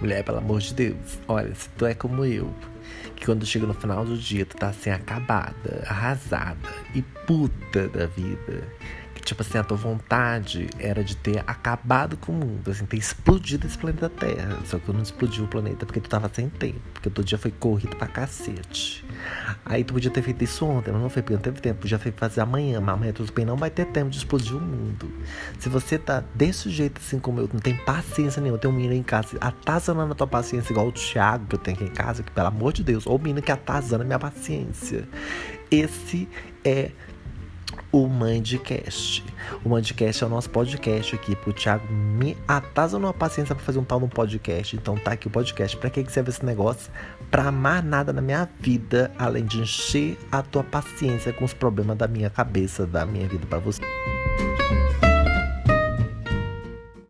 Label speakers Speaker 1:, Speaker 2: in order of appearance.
Speaker 1: Mulher, pelo amor de Deus, olha, se tu é como eu, que quando chega no final do dia tu tá assim acabada, arrasada e puta da vida, Tipo assim, a tua vontade era de ter acabado com o mundo, assim, ter explodido esse planeta Terra. Só que eu não explodi o planeta porque tu tava sem tempo. Porque todo dia foi corrido pra cacete. Aí tu podia ter feito isso ontem, mas não foi porque não teve tempo. Podia fazer amanhã, mas amanhã tudo bem, não vai ter tempo de explodir o mundo. Se você tá desse jeito assim como eu, não tem paciência nenhuma, tem um menino em casa atazanando a tua paciência, igual o Thiago que eu tenho aqui em casa, que pelo amor de Deus, ou o menino que atazana a minha paciência. Esse é o Mandcast. O Mandcast é o nosso podcast aqui pro Thiago me atazanou a paciência para fazer um tal no podcast. Então tá aqui o podcast. Pra que serve esse negócio? Pra amar nada na minha vida, além de encher a tua paciência com os problemas da minha cabeça, da minha vida para você.